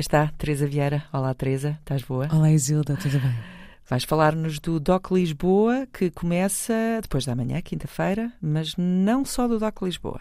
Está Teresa Vieira. Olá, Teresa. Estás boa? Olá, Isilda. Tudo bem? Vais falar-nos do DOC Lisboa, que começa depois da manhã, quinta-feira, mas não só do DOC Lisboa.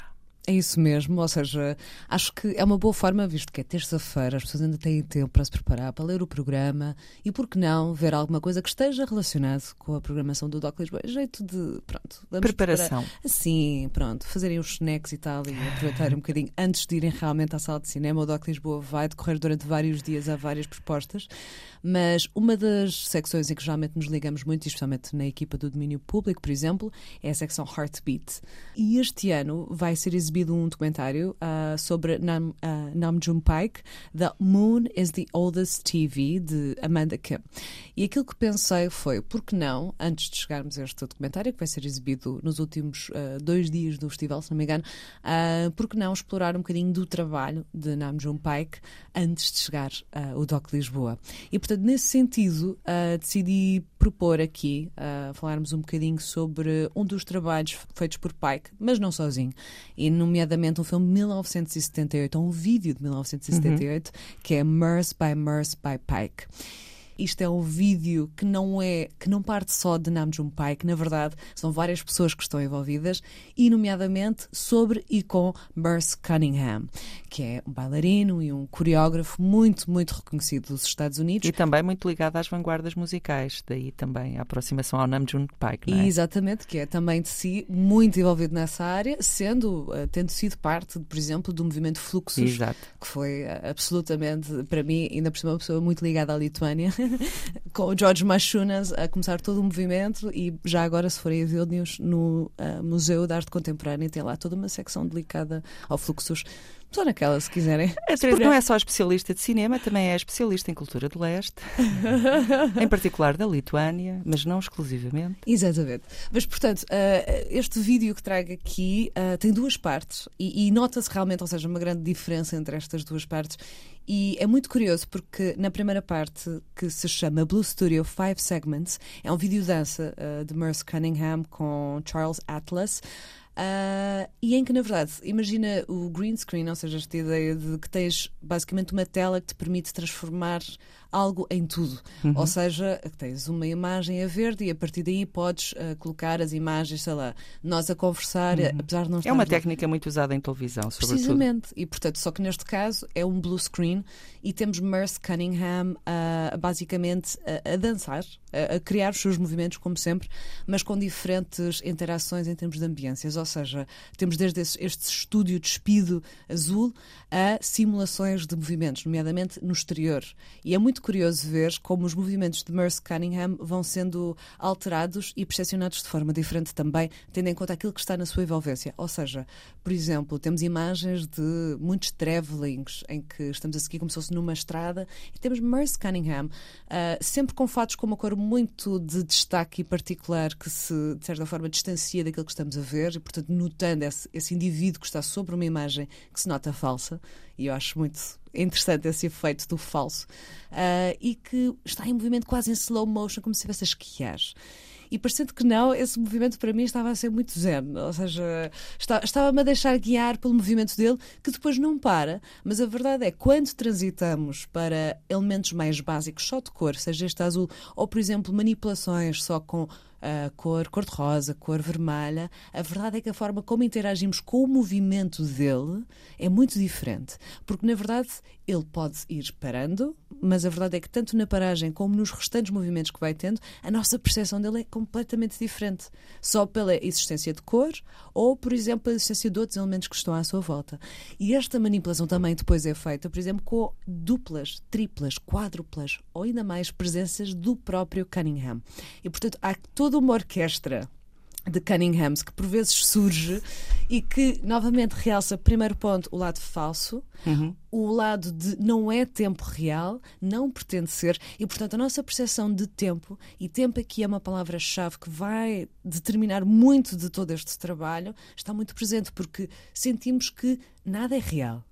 É isso mesmo, ou seja, acho que é uma boa forma, visto que é terça-feira, as pessoas ainda têm tempo para se preparar, para ler o programa e, por que não, ver alguma coisa que esteja relacionado com a programação do Doc Lisboa. Jeito de, pronto, preparação. Assim, pronto, fazerem os snacks e tal e aproveitarem um bocadinho antes de irem realmente à sala de cinema. O Doc Lisboa vai decorrer durante vários dias, há várias propostas, mas uma das secções em que geralmente nos ligamos muito, especialmente na equipa do domínio público, por exemplo, é a secção Heartbeat. E este ano vai ser exibido exibido um documentário uh, sobre Nam, uh, Namjoon Paik, The Moon is the Oldest TV, de Amanda Kim. E aquilo que pensei foi, por que não, antes de chegarmos a este documentário, que vai ser exibido nos últimos uh, dois dias do festival, se não me engano, uh, por que não explorar um bocadinho do trabalho de Namjoon Paik antes de chegar uh, o Doc Lisboa. E, portanto, nesse sentido, decidi propor aqui falarmos um bocadinho sobre um dos trabalhos feitos por Pike, mas não sozinho. E nomeadamente um filme de 1978, ou um vídeo de 1978, uhum. que é Merce by Merce by Pike isto é um vídeo que não é que não parte só de Namjoon Pai, que na verdade são várias pessoas que estão envolvidas, e nomeadamente sobre e com Merce Cunningham, que é um bailarino e um coreógrafo muito, muito reconhecido dos Estados Unidos. E também muito ligado às vanguardas musicais, daí também a aproximação ao Namjoon Pai, não é? Exatamente, que é também de si muito envolvido nessa área, sendo, uh, tendo sido parte, por exemplo, do movimento Fluxus, Exato. que foi uh, absolutamente, para mim, ainda por cima, uma pessoa muito ligada à Lituânia. com o George Machunas a começar todo o movimento e já agora, se forem a Vilnius, no uh, Museu de Arte Contemporânea, tem lá toda uma secção dedicada ao fluxos. Só naquela, se quiserem. A Teresa não é só especialista de cinema, também é especialista em cultura do leste, em particular da Lituânia, mas não exclusivamente. Exatamente. Mas, portanto, uh, este vídeo que trago aqui uh, tem duas partes e, nota-se realmente, ou seja, uma grande diferença entre estas duas partes. E é muito curioso porque na primeira parte, que se chama Blue Studio Five Segments, é um vídeo dança uh, de Merce Cunningham com Charles Atlas. Uh, e em que, na verdade, imagina o green screen, ou seja, esta ideia de que tens basicamente uma tela que te permite transformar algo em tudo. Uhum. Ou seja, tens uma imagem a verde e a partir daí podes uh, colocar as imagens, sei lá, nós a conversar, uhum. apesar de não É uma técnica muito usada em televisão, sobretudo. Precisamente. E, portanto, só que neste caso é um blue screen e temos Merce Cunningham uh, basicamente a, a dançar, a, a, criar os seus movimentos, como sempre, mas com diferentes interações em termos de ambiências. Ou seja, temos desde esse, este estúdio despido azul a simulações de movimentos, nomeadamente no exterior. E é muito curioso ver como os movimentos de Merce Cunningham vão sendo alterados e percepcionados de forma diferente também, tendo em conta aquilo que está na sua envolvência. Ou seja, por exemplo, temos imagens de muitos travelings em que estamos a seguir como se fosse numa estrada e temos Merce Cunningham uh, sempre com fatos com uma cor muito de destaque e particular que se, de certa forma, distancia daquilo que estamos a ver portanto, notando esse, esse indivíduo que está sobre uma imagem que se nota falsa e eu acho muito interessante esse efeito do falso, uh, e que está em movimento quase em slow motion, como se estivesse a esquiar. E parecendo que não, esse movimento para mim estava a ser muito zen, ou seja, estava-me a deixar guiar pelo movimento dele, que depois não para. Mas a verdade é, quando transitamos para elementos mais básicos, só de cor, seja este azul, ou por exemplo, manipulações só com a cor cor-de-rosa, cor vermelha, a verdade é que a forma como interagimos com o movimento dele é muito diferente. Porque, na verdade, ele pode ir parando, mas a verdade é que tanto na paragem como nos restantes movimentos que vai tendo, a nossa percepção dele é completamente diferente. Só pela existência de cor ou, por exemplo, pela existência de outros elementos que estão à sua volta. E esta manipulação também depois é feita, por exemplo, com duplas, triplas, quádruplas ou ainda mais presenças do próprio Cunningham. E, portanto, há toda uma orquestra de Cunninghams que por vezes surge e que novamente realça, primeiro ponto, o lado falso, uhum. o lado de não é tempo real, não pretende ser, e portanto a nossa percepção de tempo, e tempo aqui é uma palavra-chave que vai determinar muito de todo este trabalho, está muito presente porque sentimos que nada é real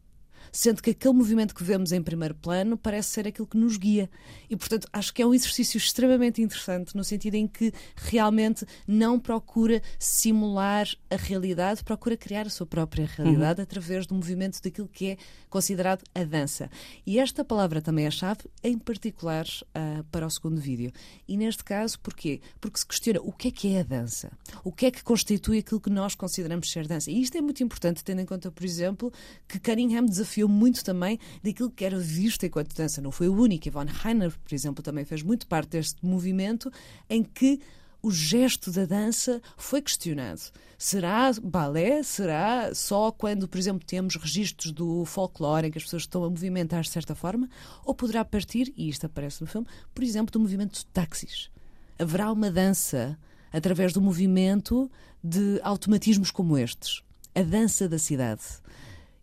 sendo que aquele movimento que vemos em primeiro plano parece ser aquilo que nos guia. E, portanto, acho que é um exercício extremamente interessante, no sentido em que realmente não procura simular a realidade, procura criar a sua própria realidade uhum. através do movimento daquilo que é considerado a dança. E esta palavra também é chave, em particular uh, para o segundo vídeo. E neste caso, porquê? Porque se questiona o que é que é a dança? O que é que constitui aquilo que nós consideramos ser dança? E isto é muito importante, tendo em conta, por exemplo, que Cunningham desafiou muito também daquilo que era visto enquanto dança. Não foi o único. Yvonne Heiner, por exemplo, também fez muito parte deste movimento em que o gesto da dança foi questionado. Será balé? Será só quando, por exemplo, temos registros do folclore em que as pessoas estão a movimentar de certa forma? Ou poderá partir, e isto aparece no filme, por exemplo, do movimento de táxis? Haverá uma dança através do movimento de automatismos como estes? A dança da cidade.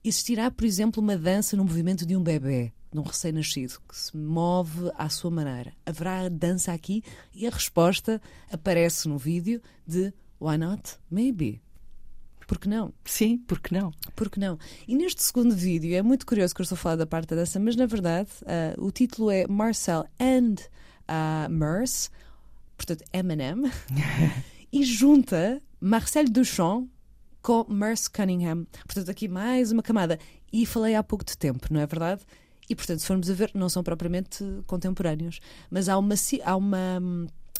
Existirá, por exemplo, uma dança no movimento de um bebê de um recém-nascido que se move à sua maneira. Haverá dança aqui? E a resposta aparece no vídeo de Why not? Maybe. Por que não? Sim, por que não? Por que não? E neste segundo vídeo, é muito curioso que eu estou a falar da parte da dança, mas na verdade uh, o título é Marcel and uh, Merce, portanto Eminem, e junta Marcel Duchamp com Merce Cunningham. Portanto, aqui mais uma camada. E falei há pouco de tempo, não é verdade? E, portanto, se formos a ver, não são propriamente contemporâneos. Mas há, uma, há, uma,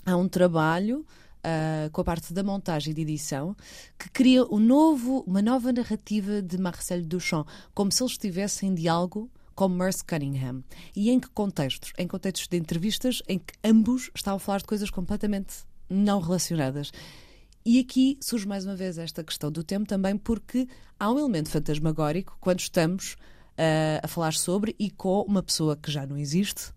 há um trabalho Uh, com a parte da montagem e de edição, que cria um novo, uma nova narrativa de Marcel Duchamp, como se eles estivessem em diálogo com Merce Cunningham. E em que contextos? Em contextos de entrevistas em que ambos estavam a falar de coisas completamente não relacionadas. E aqui surge mais uma vez esta questão do tempo também, porque há um elemento fantasmagórico quando estamos uh, a falar sobre e com uma pessoa que já não existe,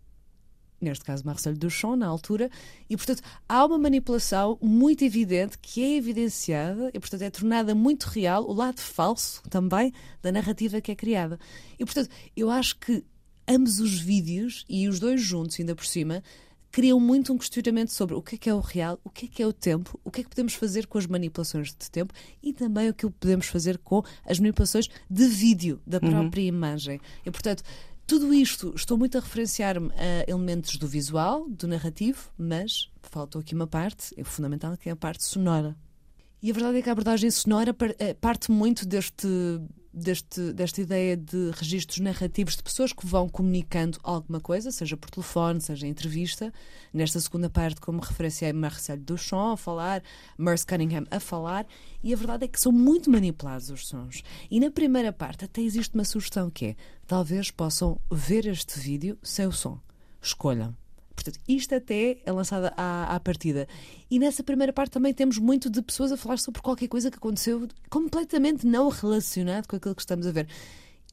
neste caso Marcelo Duchamp, na altura, e portanto há uma manipulação muito evidente que é evidenciada e portanto é tornada muito real o lado falso também da narrativa que é criada. E portanto eu acho que ambos os vídeos e os dois juntos, ainda por cima, criam muito um questionamento sobre o que é que é o real, o que é que é o tempo, o que é que podemos fazer com as manipulações de tempo e também o que podemos fazer com as manipulações de vídeo da uhum. própria uhum. imagem. E, portanto, tudo isto, estou muito a referenciar-me a elementos do visual, do narrativo, mas faltou aqui uma parte, é fundamental, que é a parte sonora. E a verdade é que a abordagem sonora eh, parte muito deste deste, desta ideia de registros narrativos de pessoas que vão comunicando alguma coisa, seja por telefone, seja em entrevista. Nesta segunda parte, como referenciei Marcel Duchamp a falar, Merce Cunningham a falar, e a verdade é que são muito manipulados os sons. E na primeira parte até existe uma sugestão que é, talvez possam ver este vídeo sem o som. Escolham Portanto, isto até é lançada à, à partida. E nessa primeira parte também temos muito de pessoas a falar sobre qualquer coisa que aconteceu completamente não relacionado com aquilo que estamos a ver.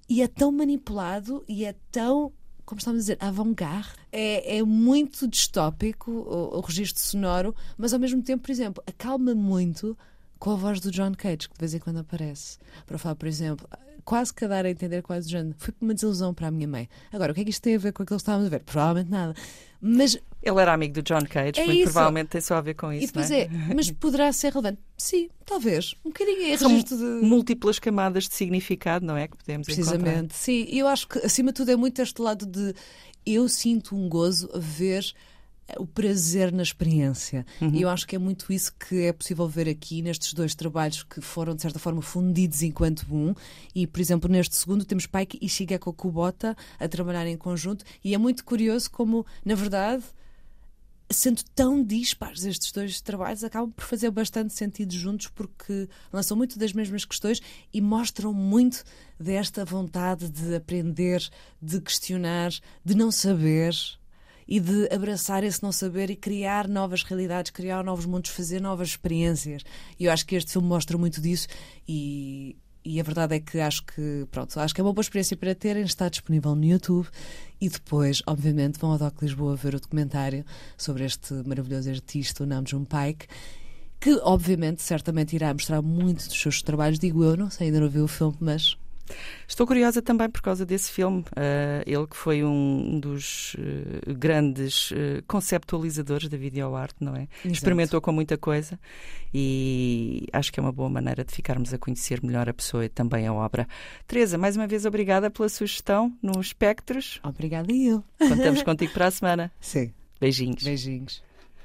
E é tão manipulado e é tão como estamos a dizer, avant-garde. É, é, muito distópico o, o registro sonoro, mas ao mesmo tempo, por exemplo, acalma muito com a voz do John Cage, que de vez em quando aparece. Para falar, por exemplo, quase que a dar a entender quase o género. Foi uma desilusão para a minha mãe. Agora, o que é que isto tem a ver com aquilo que estávamos a ver? Provavelmente nada. Mas ele era amigo do John Cage, é muito isso. provavelmente tem só a ver com isso. E depois é? é? mas poderá ser relevante? Sim, talvez. Um bocadinho é São de... múltiplas camadas de significado, não é? Que podemos Precisamente. encontrar. Sim, eu acho que acima de tudo é muito este lado de eu sinto um gozo a ver o prazer na experiência. Uhum. E eu acho que é muito isso que é possível ver aqui nestes dois trabalhos que foram, de certa forma, fundidos enquanto um. E, por exemplo, neste segundo temos Pike e Shigeko Kubota a trabalhar em conjunto. E é muito curioso como, na verdade, sendo tão dispares estes dois trabalhos, acabam por fazer bastante sentido juntos porque lançam muito das mesmas questões e mostram muito desta vontade de aprender, de questionar, de não saber e de abraçar esse não saber e criar novas realidades, criar novos mundos, fazer novas experiências. E eu acho que este filme mostra muito disso e, e a verdade é que acho que, pronto, acho que é uma boa experiência para terem, está disponível no YouTube e depois, obviamente, vão ao Doc Lisboa ver o documentário sobre este maravilhoso artista, o Namjoon Paik, que, obviamente, certamente irá mostrar muito dos seus trabalhos, digo eu, não sei, ainda não vi o filme, mas Estou curiosa também por causa desse filme. Uh, ele que foi um dos uh, grandes uh, conceptualizadores da videoarte, não é? Exato. Experimentou com muita coisa e acho que é uma boa maneira de ficarmos a conhecer melhor a pessoa e também a obra. Teresa, mais uma vez obrigada pela sugestão no Espectros. Obrigada eu. Contamos contigo para a semana. Sim. Beijinhos. Beijinhos.